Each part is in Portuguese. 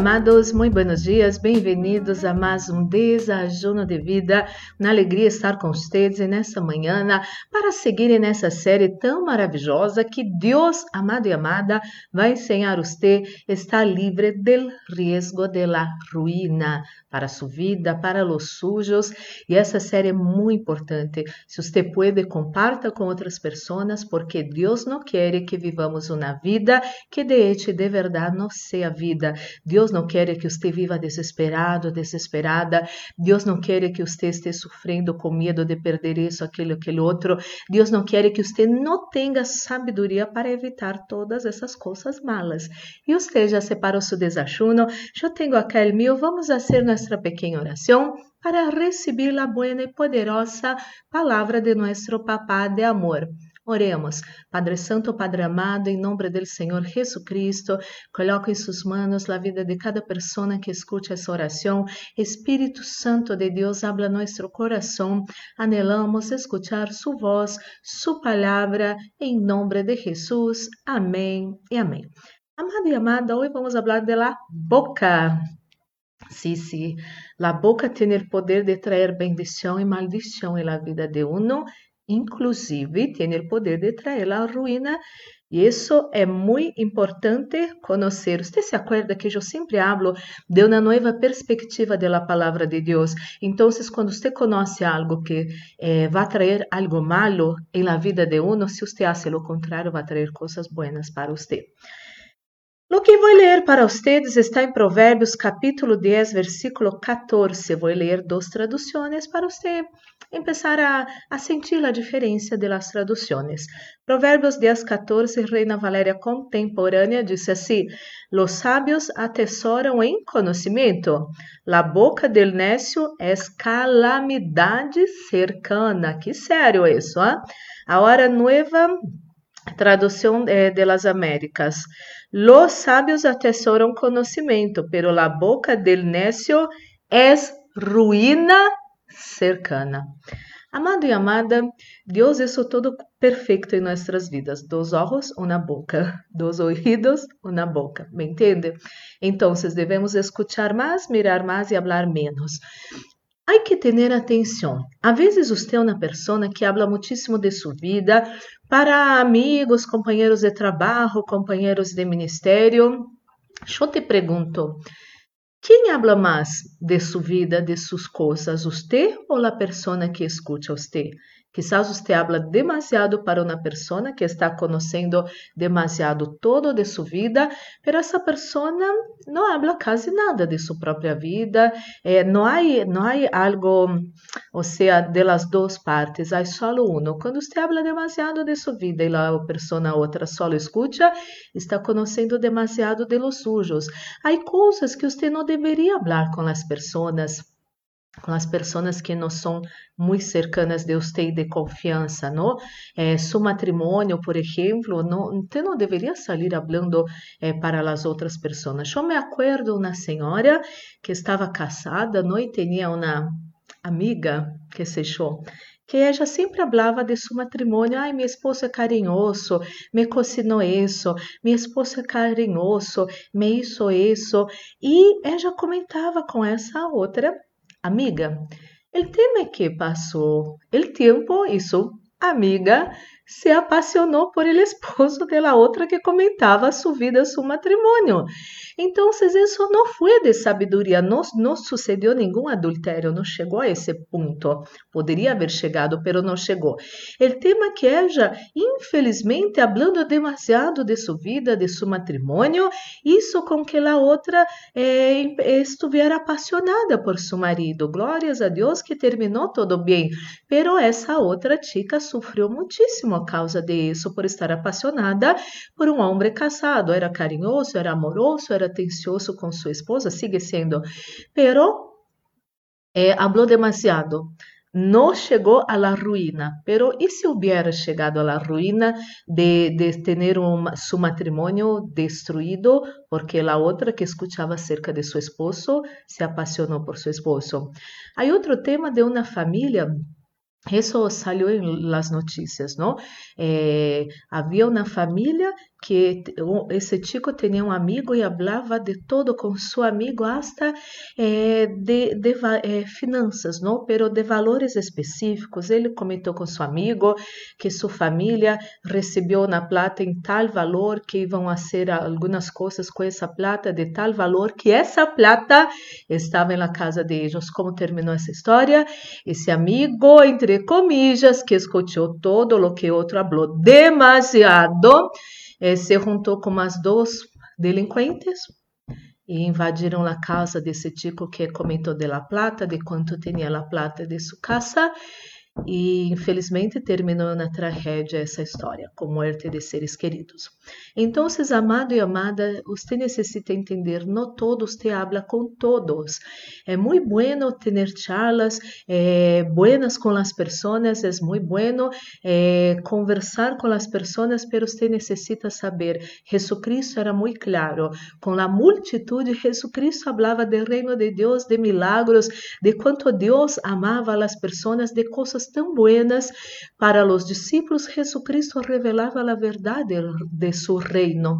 amados, muito buenos dias, bem-vindos a mais um desajuno de vida. Uma alegria estar com vocês nessa manhã para seguir nessa série tão maravilhosa que Deus, amado e amada, vai ensinar você a estar livre do risco de ruína para sua vida, para os sujos. E essa série é muito importante. Se você pode, comparta com outras pessoas, porque Deus não quer que vivamos uma vida que de hecho de verdade não seja vida. Deus não quer que você viva desesperado, desesperada. Deus não quer que você esteja sofrendo com medo de perder isso, aquilo, aquele outro. Deus não quer que você não tenha sabedoria para evitar todas essas coisas malas. E você já separou seu desajuno? Eu tenho aqui o meu. Vamos fazer nossa pequena oração para receber a boa e poderosa palavra de nosso Papá de amor. Oremos. Padre Santo, Padre amado, em nome do Senhor Jesus Cristo, coloco em suas mãos a vida de cada pessoa que escute essa oração. Espírito Santo de Deus, habla nosso coração. Anelamos escuchar sua voz, sua palavra, em nome de Jesus. Amém e amém. Amado e amada, hoje vamos falar de la boca. Sí, sí, la boca tem o poder de trazer bendição e maldição la vida de uno inclusive tem o poder de trazer a ruína. E isso é muito importante conhecer. Você se acorda que eu sempre hablo de uma nova perspectiva da palavra de Deus. Então, quando você conhece algo que eh, vai trazer algo malo em la vida de uno, se você faz o contrário, vai trazer coisas boas para você. O que vou ler para vocês está em Provérbios capítulo 10, versículo 14. Vou ler duas traduções para você começar a, a sentir a diferença das traduções. Provérbios 10, 14, Reina Valéria Contemporânea, disse assim: Los sábios atesoram em conhecimento, la boca del necio é calamidade cercana. Que sério isso, ah? A hora nueva tradução eh, de las Américas. Los sabios atesoram conhecimento, pero la boca del necio es ruína cercana. Amado e amada, Deus é todo perfeito em nossas vidas. Dos olhos, uma boca. Dos ouvidos, uma boca. ¿Me entende? Então, devemos escutar mais, mirar mais e falar menos. Há que ter atenção. A vezes você é uma pessoa que habla muitíssimo de sua vida para amigos, companheiros de trabalho, companheiros de ministério. Eu te pergunto, quem habla mais de sua vida, de suas coisas, você ou a pessoa que escuta você? Quizás você habla demasiado para uma pessoa que está conhecendo demasiado todo de sua vida, pero essa pessoa não habla quase nada de sua própria vida. Eh, não há não há algo, ou seja, de las duas partes, há só um. Quando você habla demasiado de sua vida e a pessoa outra só escuta, está conhecendo demasiado de los sujos. Há coisas que você não deveria falar com as pessoas com as pessoas que não são muito cercanas de você de confiança, não? Eh, seu matrimônio, por exemplo, não, você não deveria sair falando eh, para as outras pessoas. Eu me acordo uma senhora que estava casada, não? E tinha uma amiga, que se eu, que ela sempre falava de seu matrimônio. Ai, meu esposo é carinhoso, me cocinhou isso, meu esposo é carinhoso, me hizo isso. E ela comentava com essa outra amiga. El tema que passou el tempo e sua amiga se apaixonou por ele esposo da outra que comentava sua vida, seu matrimônio. Então, isso não foi de sabedoria, não, não sucedeu nenhum adultério, não chegou a esse ponto. Poderia haver chegado, mas não chegou. O tema é que ela, infelizmente, falando demasiado de sua vida, de seu matrimônio, isso com que a outra eh, estivesse apaixonada por seu marido. Glórias a Deus que terminou tudo bem, pero essa outra chica sofreu muitíssimo a causa disso, por estar apaixonada por um homem casado. Era carinhoso, era amoroso, era atencioso com sua esposa, sigue sendo, pero eh, habló demasiado. não chegou a la ruína, pero e se hubiera chegado a la ruína de, de ter um, su matrimonio destruído porque a outra que escuchaba acerca de seu esposo se apaixonou por seu esposo? Há outro tema de uma família Eso salió en las noticias, ¿no? Eh, había una familia que esse chico tinha um amigo e falava de todo com seu amigo, hasta eh, de, de eh, finanças, não? Pero de valores específicos. Ele comentou com seu amigo que sua família recebeu na plata em tal valor, que iam fazer algumas coisas com essa plata de tal valor, que essa plata estava na casa de eles. Como terminou essa história? Esse amigo, entre comillas, que escutou todo o que outro falou demasiado, eh, se juntou com as duas delinquentes e invadiram a casa desse tipo que comentou de la plata, de quanto tinha a plata de sua casa e infelizmente terminou na tragédia essa história, com morte de seres queridos. Então, amado e amada, você necessita entender, não todos te habla com todos. É muito bueno ter charlas eh, buenas com as pessoas, é muito bueno conversar com as pessoas, pero você necessita saber, Jesucristo era muito claro, com a multitude, Jesucristo falava do reino de Deus, de milagros, de quanto Deus amava as pessoas, de coisas tão buenas para os discípulos, Jesucristo revelava a verdade de seu reino.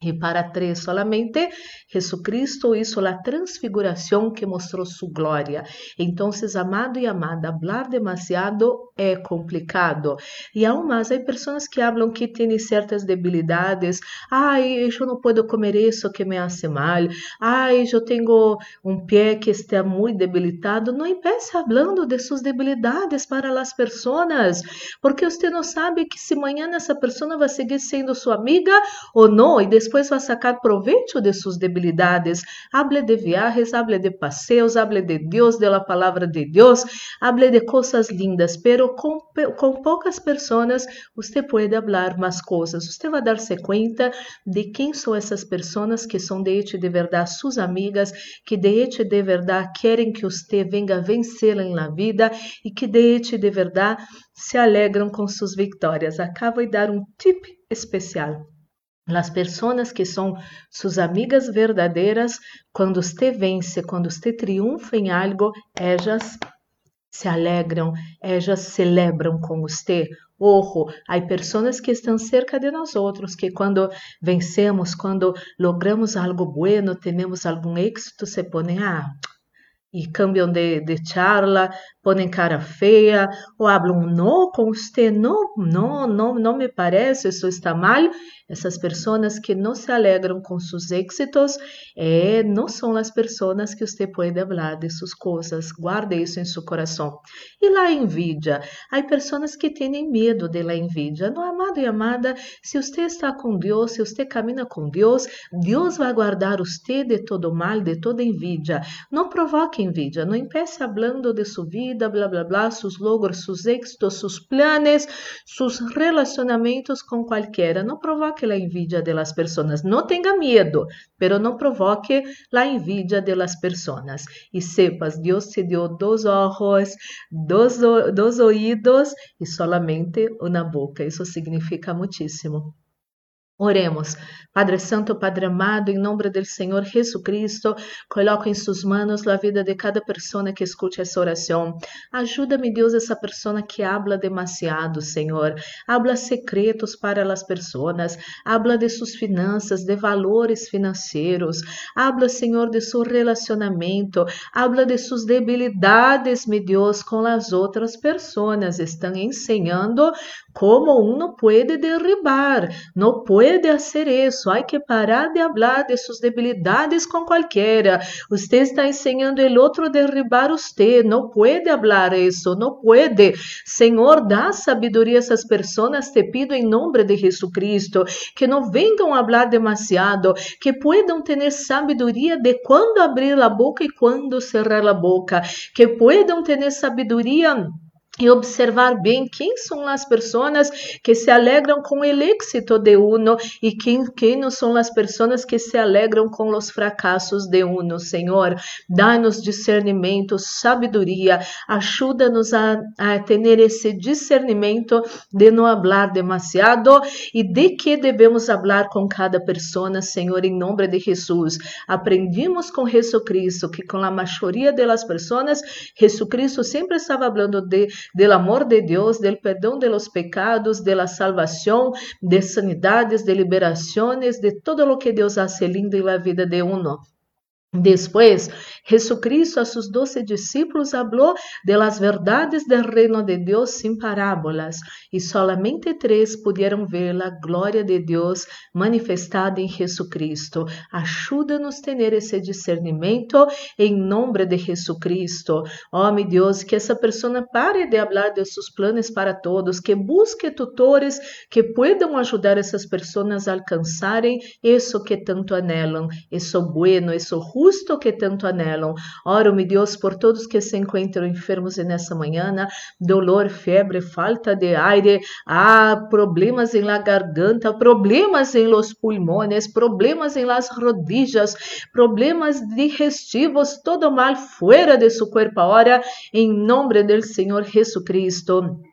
E para três solamente, Jesucristo hizo a transfiguração que mostrou sua glória. Então, amado e amada, falar demasiado é complicado. E aún mais, há pessoas que falam que têm certas debilidades. Ai, eu não posso comer isso que me hace mal. Ai, eu tenho um pé que está muito debilitado. Não empiece falando de suas debilidades para as pessoas, porque você não sabe que se amanhã essa pessoa vai seguir sendo sua amiga ou não, e vai sacar proveito de suas debilidades. Hable de viajes, hable de passeios, hable de Deus, de la palavra de Deus, hable de coisas lindas, pero com, poucas pessoas você pode falar mais coisas. Você vai dar-se conta de quem são essas pessoas que são de hecho de verdade suas amigas, que de hecho de verdade querem que você venha vencê-la na vida e que de hecho de verdade se alegram com suas vitórias. Acabo de dar um tip especial. As pessoas que são suas amigas verdadeiras, quando você vence, quando você triunfa em algo, elas se alegram, elas celebram com você. Ojo, há pessoas que estão cerca de nós outros, que quando vencemos, quando logramos algo bueno, temos algum êxito, se põem, ah, e cambiam de, de charla, põem cara feia, ou falam, não, com você, não, não, não, não me parece, isso está mal, essas pessoas que não se alegram com seus êxitos eh, não são as pessoas que você pode falar de suas coisas. Guarde isso em seu coração. E lá envidia. Há pessoas que têm medo de la envidia. No amado e amada, se você está com Deus, se você camina com Deus, Deus vai guardar você de todo mal, de toda envidia. Não provoque envidia. Não empiece falando de sua vida, blá blá blá, seus logros, seus êxitos, seus planos, seus relacionamentos com qualquer. Não provoque la envidia de las personas. No tenga miedo, pero no provoque la envidia de las personas. Y sepas, Dios te dio dos ojos, dos, dos oídos y solamente una boca. Isso significa muchísimo. Oremos. Padre Santo, Padre amado, em nome do Senhor Jesus Cristo, coloco em suas mãos a vida de cada pessoa que escute essa oração. Ajuda-me, Deus, essa pessoa que habla demasiado, Senhor. Habla secretos para as pessoas, habla de suas finanças, de valores financeiros, habla, Senhor, de seu relacionamento, habla de suas debilidades, meu Deus, com as outras pessoas. Estão ensinando como um não pode derribar, não pode puede hacer eso. Hay que parar de hablar de sus debilidades con cualquiera. Usted está enseñando el otro a derribar usted. No puede hablar eso, no puede. Señor, da sabiduría a esas personas. Te pido en nombre de Jesucristo que no vengan a hablar demasiado, que puedan tener sabiduría de cuándo abrir la boca y cuándo cerrar la boca, que puedan tener sabiduría e observar bem quem são as pessoas que se alegram com o êxito de uno e quem, quem não são as pessoas que se alegram com os fracassos de uno. Senhor, dá-nos discernimento, sabedoria, ajuda-nos a, a ter esse discernimento de não falar demasiado e de que devemos falar com cada pessoa, Senhor, em nome de Jesus. Aprendimos com Jesus Cristo que com a maioria das pessoas, Jesus Cristo sempre estava falando de del amor de Dios, del perdón de los pecados, de la salvación, de sanidades, de liberaciones, de todo lo que Dios hace lindo en la vida de uno. Después, Jesucristo a sus doce discípulos habló de las verdades del reino de Dios sin parábolas, y solamente tres pudieron ver la gloria de Dios manifestada en Jesucristo. A tener esse discernimento em nome de Jesucristo. Oh, Deus, que essa pessoa pare de falar de seus planos para todos, que busque tutores que puedan ajudar essas pessoas a alcançarem isso que tanto anhelam, isso bueno, isso justo que tanto anhelam. Oro, meu Deus, por todos que se encontram enfermos nessa manhã, dolor, febre, falta de aire, ah, problemas em la garganta, problemas em los pulmones, problemas em las rodillas, problemas digestivos, todo mal fuera de su cuerpo ahora, em nome del Senhor Jesucristo.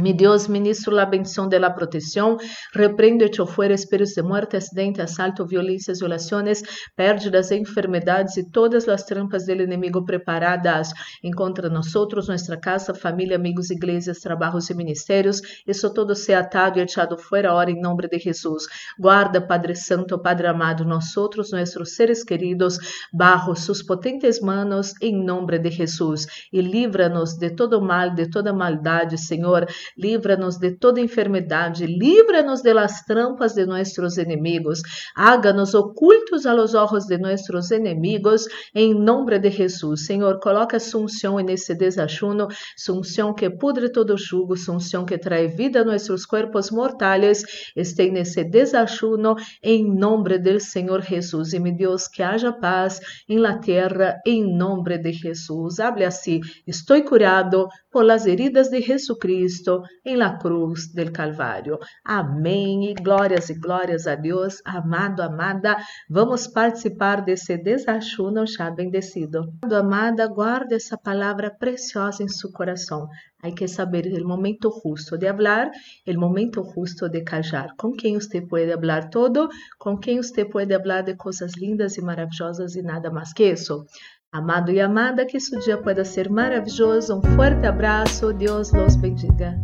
Mi Dios, ministro la bendición de la protección, reprendo hecho fuera espíritus de muerte, accidente, asalto, violências, violaciones, pérdidas, enfermedades y todas las trampas del enemigo preparadas en contra nosotros, nuestra casa, familia, amigos, iglesias, trabajos y ministerios. Eso todo sea atado y echado fuera ahora en nombre de Jesús. Guarda, Padre Santo, Padre amado, nosotros, nuestros seres queridos, bajo sus potentes manos en nombre de Jesús. Y líbranos de todo mal, de toda maldade, Senhor livra-nos de toda enfermidade, livra-nos de las trampas de nossos inimigos, háganos ocultos a los ojos de nossos inimigos, em nome de Jesus. Senhor, coloca sunção nesse desachuno, sunção que pudre todo jugo, sunção que trae vida a nossos corpos mortais, este nesse desachuno, em nome do Senhor Jesus. E, meu Deus, que haja paz em la terra, em nome de Jesus. Hable assim, estou curado por las heridas de Jesucristo em la cruz del Calvário. Amém. Glórias e glórias a Deus. Amado, amada, vamos participar desse desachuno já bendecido. Amado, amada, guarde essa palavra preciosa em seu coração. Hay que saber el momento justo de hablar, el momento justo de callar. Com quem você pode hablar todo, com quem você pode hablar de coisas lindas e maravilhosas e nada mais que isso. Amado e amada, que esse dia pueda ser maravilhoso. Um forte abraço. Deus los bendiga.